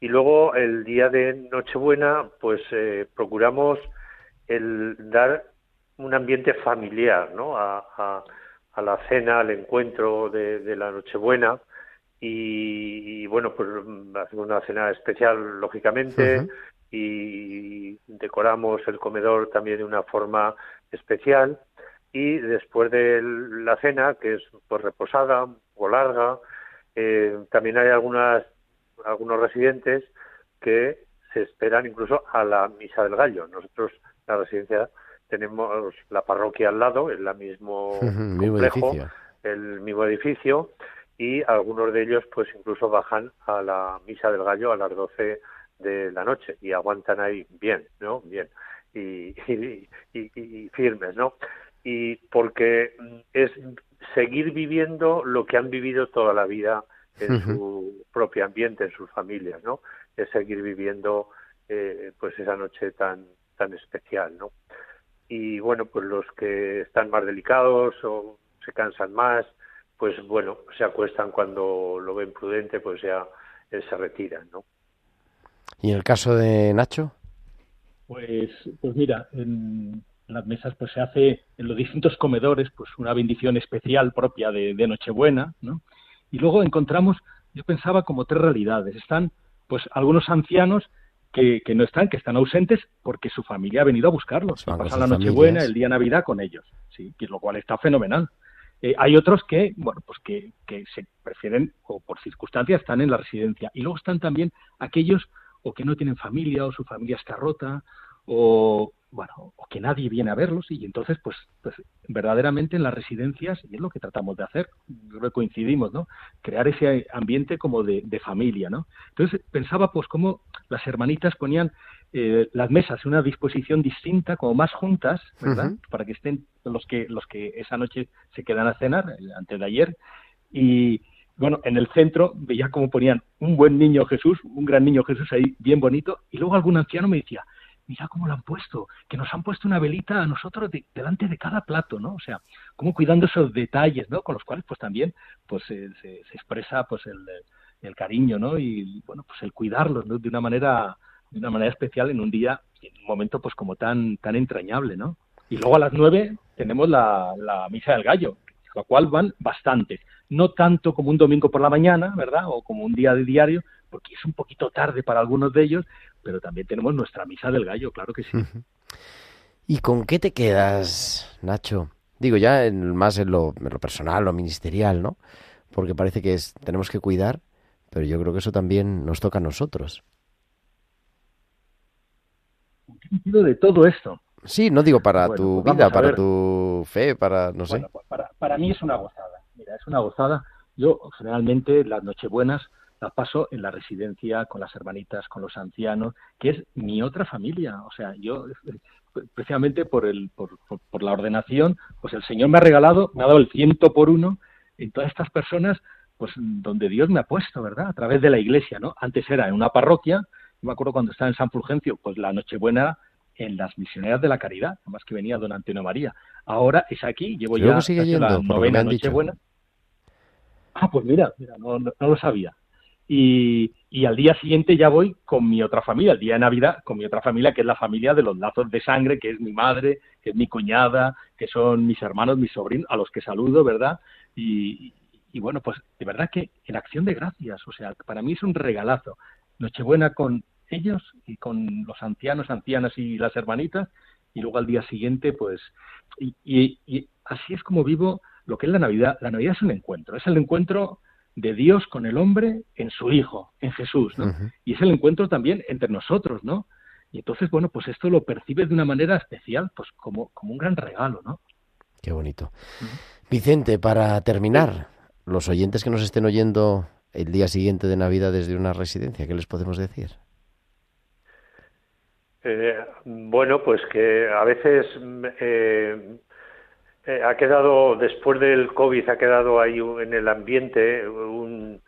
Y luego el día de Nochebuena, pues eh, procuramos el dar un ambiente familiar, ¿no? A, a- a la cena, al encuentro de, de la Nochebuena. Y, y, bueno, pues hacemos una cena especial, lógicamente, y decoramos el comedor también de una forma especial. Y después de la cena, que es pues reposada o larga, eh, también hay algunas algunos residentes que se esperan incluso a la misa del gallo. Nosotros, la residencia, tenemos la parroquia al lado, en la mismo complejo, el mismo edificio, y algunos de ellos, pues incluso bajan a la misa del gallo a las 12 de la noche y aguantan ahí bien, ¿no? Bien. Y, y, y- y firmes, ¿no? Y porque es seguir viviendo lo que han vivido toda la vida en su propio ambiente, en sus familias, ¿no? Es seguir viviendo eh, pues esa noche tan tan especial, ¿no? Y bueno, pues los que están más delicados o se cansan más, pues bueno, se acuestan cuando lo ven prudente, pues ya eh, se retiran, ¿no? ¿Y en el caso de Nacho? Pues, pues mira, en las mesas pues se hace en los distintos comedores pues una bendición especial propia de, de Nochebuena, ¿no? Y luego encontramos, yo pensaba como tres realidades. Están pues algunos ancianos que, que no están, que están ausentes porque su familia ha venido a buscarlos. Con Pasan la Nochebuena, el día Navidad con ellos, sí, lo cual está fenomenal. Eh, hay otros que, bueno, pues que, que se prefieren o por circunstancias están en la residencia. Y luego están también aquellos o que no tienen familia o su familia está rota o bueno, o que nadie viene a verlos y entonces pues, pues verdaderamente en las residencias y es lo que tratamos de hacer, creo que coincidimos, ¿no? Crear ese ambiente como de, de familia, ¿no? Entonces pensaba pues cómo las hermanitas ponían eh, las mesas en una disposición distinta, como más juntas. Para que estén los que los que esa noche se quedan a cenar, eh, antes de ayer, y bueno, en el centro veía cómo ponían un buen niño Jesús, un gran niño Jesús ahí, bien bonito, y luego algún anciano me decía, mira cómo lo han puesto, que nos han puesto una velita a nosotros de- delante de cada plato, ¿no? O sea, cómo cuidando esos detalles, ¿no? Con los cuales, pues también, pues se, se- se expresa, pues el, el cariño, ¿no? Y bueno, pues el cuidarlos, ¿no? De una manera, de una manera especial en un día, en un momento, pues como tan, tan entrañable, ¿no? Y luego a las nueve tenemos la, la misa del gallo, a la cual van bastantes. No tanto como un domingo por la mañana, ¿verdad? O como un día de diario, porque es un poquito tarde para algunos de ellos, pero también tenemos nuestra misa del gallo, claro que sí. ¿Y con qué te quedas, Nacho? Digo ya en, más en lo, en lo personal, lo ministerial, ¿no? Porque parece que es, tenemos que cuidar, pero yo creo que eso también nos toca a nosotros. ¿Qué sentido de todo esto? Sí, no digo para Bueno, tu pues vida, para tu fe, para, no sé. Bueno, pues para, para mí es una gozada. Mira, es una gozada. Yo generalmente las nochebuenas paso en la residencia con las hermanitas, con los ancianos, que es mi otra familia. O sea, yo precisamente por el por, por- por la ordenación, pues el Señor me ha regalado, me ha dado el ciento por uno en todas estas personas, pues donde Dios me ha puesto, ¿verdad? A través de la iglesia, ¿no? Antes era en una parroquia, yo me acuerdo cuando estaba en San Fulgencio, pues la Nochebuena en las misioneras de la caridad, además que venía don Antonio María. Ahora es aquí, llevo Luego ya sigue la yendo, me novena. Nochebuena. Ah, pues mira, mira, no, no- no lo sabía. Y, al día siguiente ya voy con mi otra familia, el día de Navidad, con mi otra familia, que es la familia de los lazos de sangre, que es mi madre, que es mi cuñada, que son mis hermanos, mis sobrinos, a los que saludo, ¿verdad? Y, bueno, pues de verdad que en acción de gracias, o sea, para mí es un regalazo. Nochebuena con ellos y con los ancianos, ancianas y las hermanitas, y luego al día siguiente, pues, y- y así es como vivo lo que es la Navidad. La Navidad es un encuentro, es el encuentro de Dios con el hombre en su Hijo, en Jesús, ¿no? Y es el encuentro también entre nosotros, ¿no? Y entonces, bueno, pues esto lo percibes de una manera especial, pues como, como un gran regalo, ¿no? Qué bonito. Vicente, para terminar, los oyentes que nos estén oyendo el día siguiente de Navidad desde una residencia, ¿qué les podemos decir? Eh, bueno, pues que a veces eh, eh, ha quedado, después del COVID, ha quedado ahí en el ambiente un,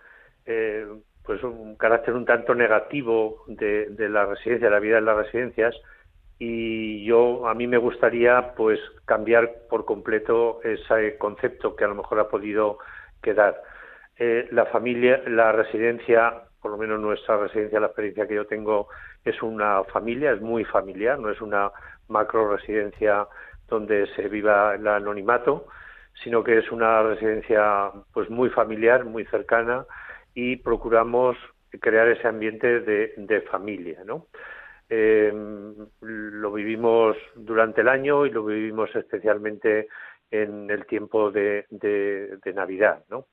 eh, pues un carácter un tanto negativo de, de la residencia, de la vida en las residencias, y yo a mí me gustaría pues cambiar por completo ese concepto que a lo mejor ha podido quedar. Eh, la familia, la residencia, por lo menos nuestra residencia, la experiencia que yo tengo es una familia, es muy familiar, no es una macro residencia donde se viva el anonimato, sino que es una residencia pues muy familiar, muy cercana y procuramos crear ese ambiente de, familia, ¿no? Eh, lo vivimos durante el año y lo vivimos especialmente en el tiempo de Navidad, ¿no?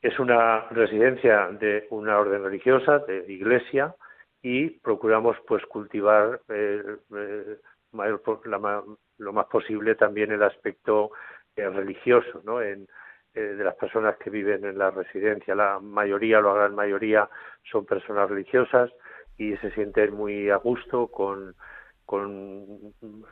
Es una residencia de una orden religiosa, de iglesia, y procuramos pues cultivar eh, eh, mayor la lo más posible también el aspecto eh, religioso, ¿no? En, eh, de las personas que viven en la residencia. La mayoría, la gran mayoría, son personas religiosas y se sienten muy a gusto con, con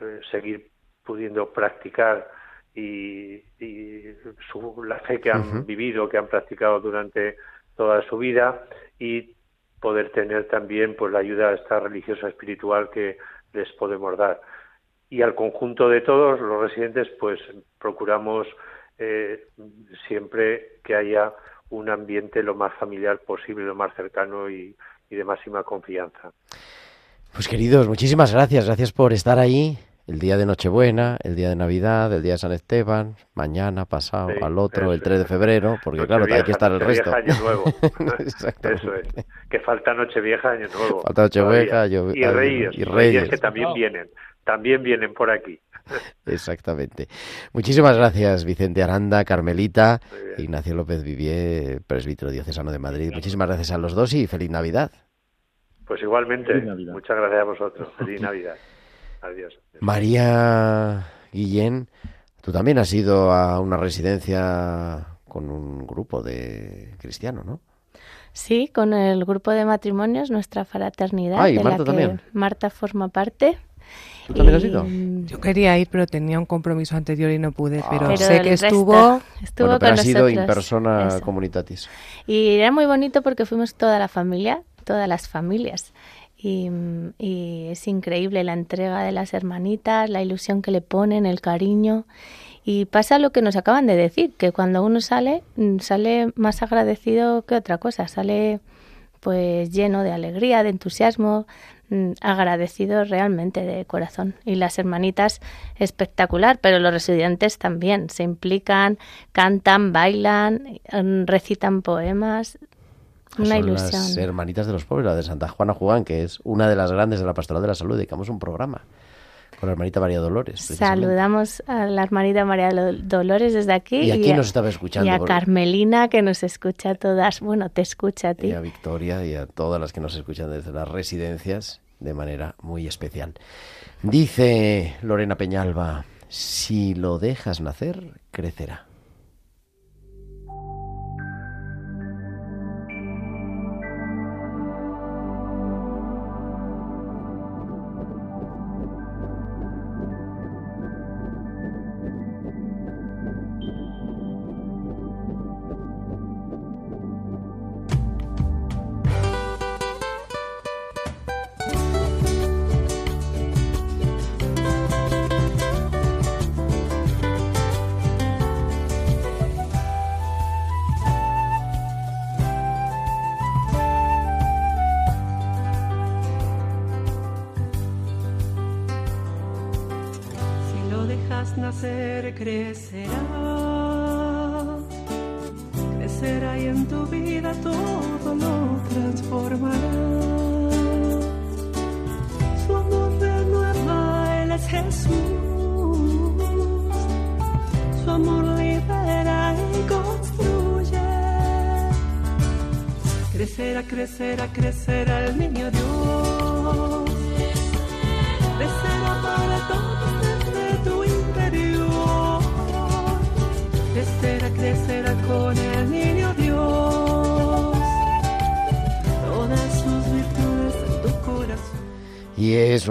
eh, seguir pudiendo practicar y, y su- la fe que han vivido, que han practicado durante toda su vida y poder tener también pues la ayuda esta religiosa espiritual que les podemos dar y al conjunto de todos los residentes pues procuramos eh, siempre que haya un ambiente lo más familiar posible, lo más cercano y, y de máxima confianza. Pues queridos, muchísimas gracias. Gracias por estar ahí el día de Nochebuena, el día de Navidad, el día de San Esteban, mañana, pasado, Sí, al otro, el eso 3 de febrero, porque claro, hay que estar el resto. Año Nuevo. Eso es. Que falta Nochevieja, Año Nuevo. Falta Nochevieja, yo- y Reyes. y Reyes. que también vienen. También vienen por aquí. Exactamente. Muchísimas gracias, Vicente Aranda, Carmelita, Ignacio López Vivier, presbítero diocesano de Madrid. Muchísimas gracias a los dos y feliz Navidad. Pues igualmente. Feliz Navidad. Muchas gracias a vosotros. Feliz Navidad. Adiós. María Guillén, tú también has ido a una residencia con un grupo de cristianos, ¿no? Sí, con el grupo de matrimonios, nuestra fraternidad, Ah, y de Marta la que también. Marta forma parte. ¿Tú también has ido? Yo quería ir, pero tenía un compromiso anterior y no pude, pero, Pero sé que estuvo... estuvo bueno, pero con has ido in nosotros. persona Eso. comunitatis. Y era muy bonito porque fuimos toda la familia, todas las familias. Y, y es increíble la entrega de las hermanitas, la ilusión que le ponen, el cariño. Y pasa lo que nos acaban de decir, que cuando uno sale, mm, sale más agradecido que otra cosa, sale pues lleno de alegría, de entusiasmo, mm, agradecido realmente de corazón. Y las hermanitas espectacular, pero los residentes también se implican, cantan, bailan, mm, recitan poemas. Una Son ilusión. las hermanitas de los pobres, la de Santa Juana Juan, que es una de las grandes de la Pastoral de la Salud. Dedicamos un programa con la hermanita María Dolores. Saludamos a la hermanita María Lo- Dolores desde aquí. Y aquí a- nos estaba escuchando, Y a Carmelina, que nos escucha a todas. Bueno, te escucha a ti. Y a Victoria y a todas las que nos escuchan desde las residencias de manera muy especial. Dice Lorena Peñalba, si lo dejas nacer, crecerá.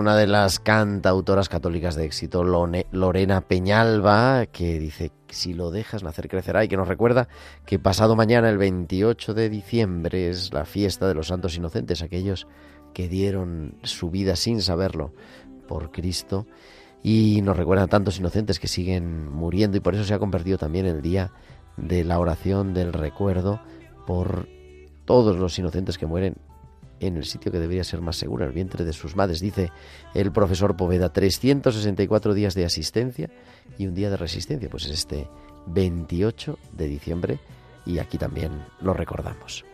Una de las cantautoras católicas de éxito, Lorena Peñalba, que dice, si lo dejas nacer, crecerá, y que nos recuerda que pasado mañana, el 28 de diciembre, es la fiesta de los santos inocentes, aquellos que dieron su vida sin saberlo por Cristo, y nos recuerda a tantos inocentes que siguen muriendo, y por eso se ha convertido también el día de la oración del recuerdo por todos los inocentes que mueren en el sitio que debería ser más seguro, el vientre de sus madres. Dice el profesor Poveda, 364 días de asistencia y un día de resistencia. Pues es este 28 de diciembre y aquí también lo recordamos.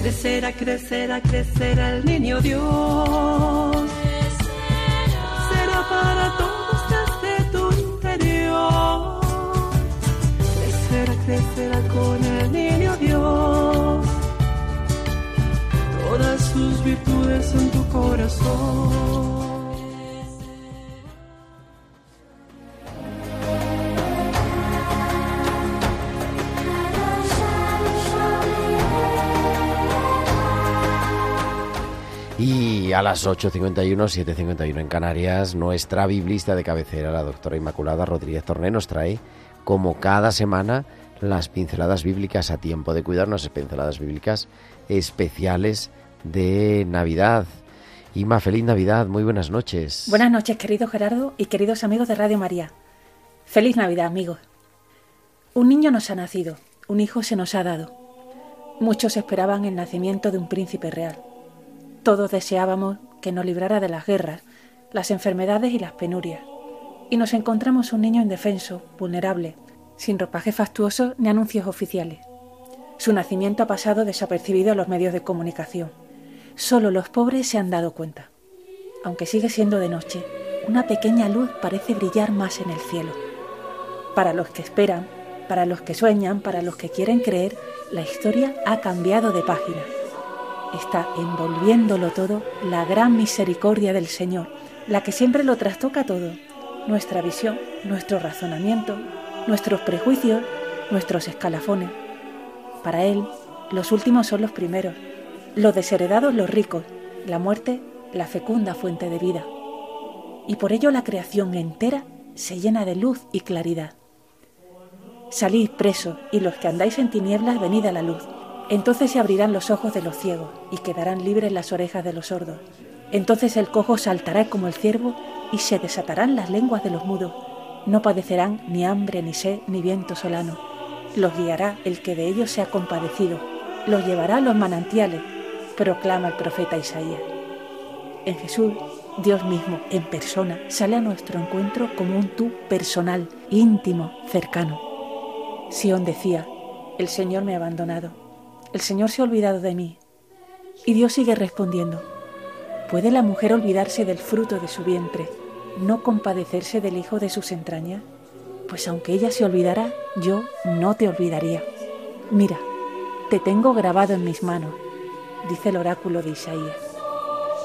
Crecerá, crecerá, crecerá el niño Dios. Será para todos desde tu interior. Crecerá, crecerá con el niño Dios todas sus virtudes en tu corazón. Y a las 8.51, 7.51 en Canarias, nuestra biblista de cabecera, la doctora Inmaculada Rodríguez Torné, nos trae, como cada semana, las pinceladas bíblicas a tiempo de cuidarnos, pinceladas bíblicas especiales de Navidad. Ima, feliz Navidad, muy buenas noches. Buenas noches, querido Gerardo y queridos amigos de Radio María. Feliz Navidad, amigos. Un niño nos ha nacido, un hijo se nos ha dado. Muchos esperaban el nacimiento de un príncipe real. Todos deseábamos que nos librara de las guerras, las enfermedades y las penurias. Y nos encontramos un niño indefenso, vulnerable, sin ropaje fastuoso ni anuncios oficiales. Su nacimiento ha pasado desapercibido a los medios de comunicación. Solo los pobres se han dado cuenta. Aunque sigue siendo de noche, una pequeña luz parece brillar más en el cielo. Para los que esperan, para los que sueñan, para los que quieren creer, la historia ha cambiado de página. Está envolviéndolo todo la gran misericordia del Señor, la que siempre lo trastoca todo. Nuestra visión, nuestro razonamiento, nuestros prejuicios, nuestros escalafones. Para Él, los últimos son los primeros, los desheredados los ricos, la muerte la fecunda fuente de vida. Y por ello la creación entera se llena de luz y claridad. Salid presos y los que andáis en tinieblas venid a la luz. Entonces se abrirán los ojos de los ciegos y quedarán libres las orejas de los sordos. Entonces el cojo saltará como el ciervo y se desatarán las lenguas de los mudos. No padecerán ni hambre, ni sed, ni viento solano. Los guiará el que de ellos sea compadecido. Los llevará a los manantiales, proclama el profeta Isaías. En Jesús, Dios mismo, en persona, sale a nuestro encuentro como un tú personal, íntimo, cercano. Sión decía, el Señor me ha abandonado, el Señor se ha olvidado de mí. Y Dios sigue respondiendo, ¿puede la mujer olvidarse del fruto de su vientre, no compadecerse del hijo de sus entrañas? Pues aunque ella se olvidara, yo no te olvidaría. Mira, te tengo grabado en mis manos, dice el oráculo de Isaías.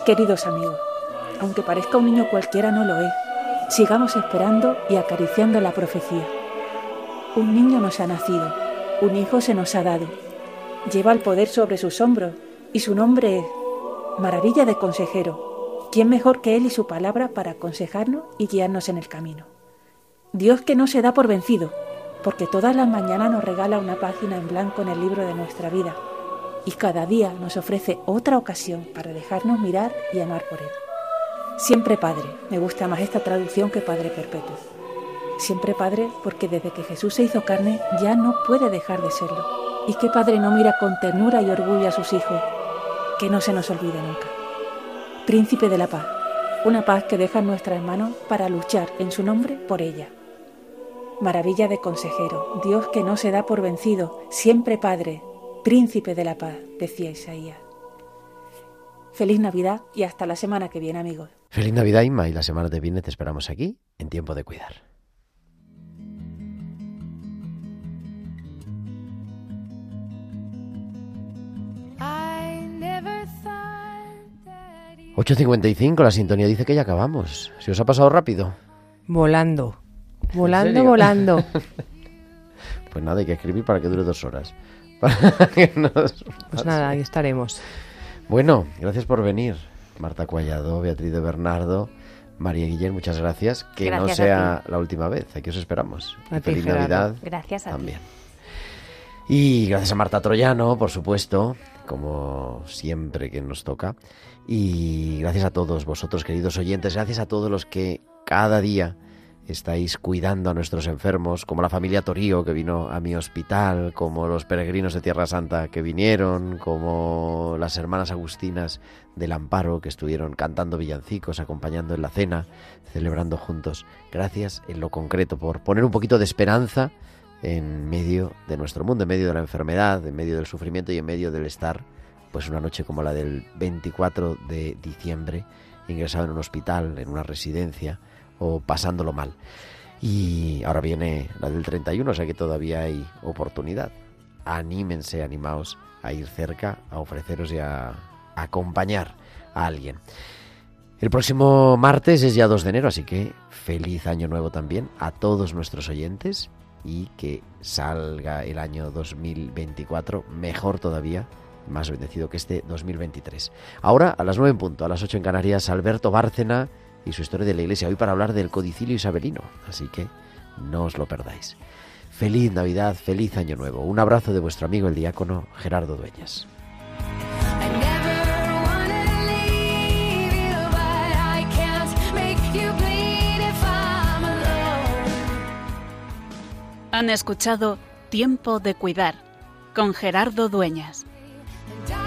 Queridos amigos, aunque parezca un niño cualquiera, no lo es. Sigamos esperando y acariciando la profecía. Un niño nos ha nacido, un hijo se nos ha dado. Lleva el poder sobre sus hombros y su nombre es Maravilla de Consejero. ¿Quién mejor que Él y su palabra para aconsejarnos y guiarnos en el camino? Dios que no se da por vencido, porque todas las mañanas nos regala una página en blanco en el libro de nuestra vida y cada día nos ofrece otra ocasión para dejarnos mirar y amar por Él. Siempre Padre, me gusta más esta traducción que Padre Perpetuo. Siempre Padre porque desde que Jesús se hizo carne ya no puede dejar de serlo. ¿Y qué Padre no mira con ternura y orgullo a sus hijos? Que no se nos olvide nunca. Príncipe de la paz, una paz que deja en nuestras manos para luchar en su nombre por ella. Maravilla de consejero, Dios que no se da por vencido, siempre Padre, Príncipe de la paz, decía Isaías. Feliz Navidad y hasta la semana que viene, amigos. Feliz Navidad, Inma, y la semana que viene te esperamos aquí, en Tiempo de Cuidar. 8.55, la sintonía dice que ya acabamos. ¿Se os ha pasado rápido? Volando. Volando, volando. Pues nada, hay que escribir para que dure dos horas. Para que nos Pues nada, ahí estaremos. Bueno, gracias por venir. Marta Cuallado, Beatriz de Bernardo, María Guillén, muchas gracias. Que no Gracias sea la última vez, aquí os esperamos. A ti, Feliz Gerardo. Navidad Gracias a ti. también. Y gracias a Marta Troyano, por supuesto, como siempre que nos toca. Y gracias a todos vosotros, queridos oyentes, gracias a todos los que cada día estáis cuidando a nuestros enfermos, como la familia Torío que vino a mi hospital, como los peregrinos de Tierra Santa que vinieron, como las hermanas agustinas del Amparo que estuvieron cantando villancicos, acompañando en la cena, celebrando juntos. Gracias en lo concreto por poner un poquito de esperanza en medio de nuestro mundo, en medio de la enfermedad, en medio del sufrimiento y en medio del estar, pues una noche como la del 24 de diciembre, ingresado en un hospital, en una residencia o pasándolo mal. Y ahora viene la del 31, o sea que todavía hay oportunidad. Anímense, animaos a ir cerca, a ofreceros y a acompañar a alguien. El próximo martes es ya 2 de enero, así que feliz año nuevo también a todos nuestros oyentes y que salga el año 2024 mejor todavía, más bendecido que este 2023. Ahora, a las 9 en punto, a las 8 en Canarias, Alberto Bárcena y su historia de la Iglesia, hoy para hablar del codicilio isabelino, así que no os lo perdáis. Feliz Navidad, feliz Año Nuevo. Un abrazo de vuestro amigo el diácono Gerardo Dueñas. Han escuchado Tiempo de Cuidar con Gerardo Dueñas. And I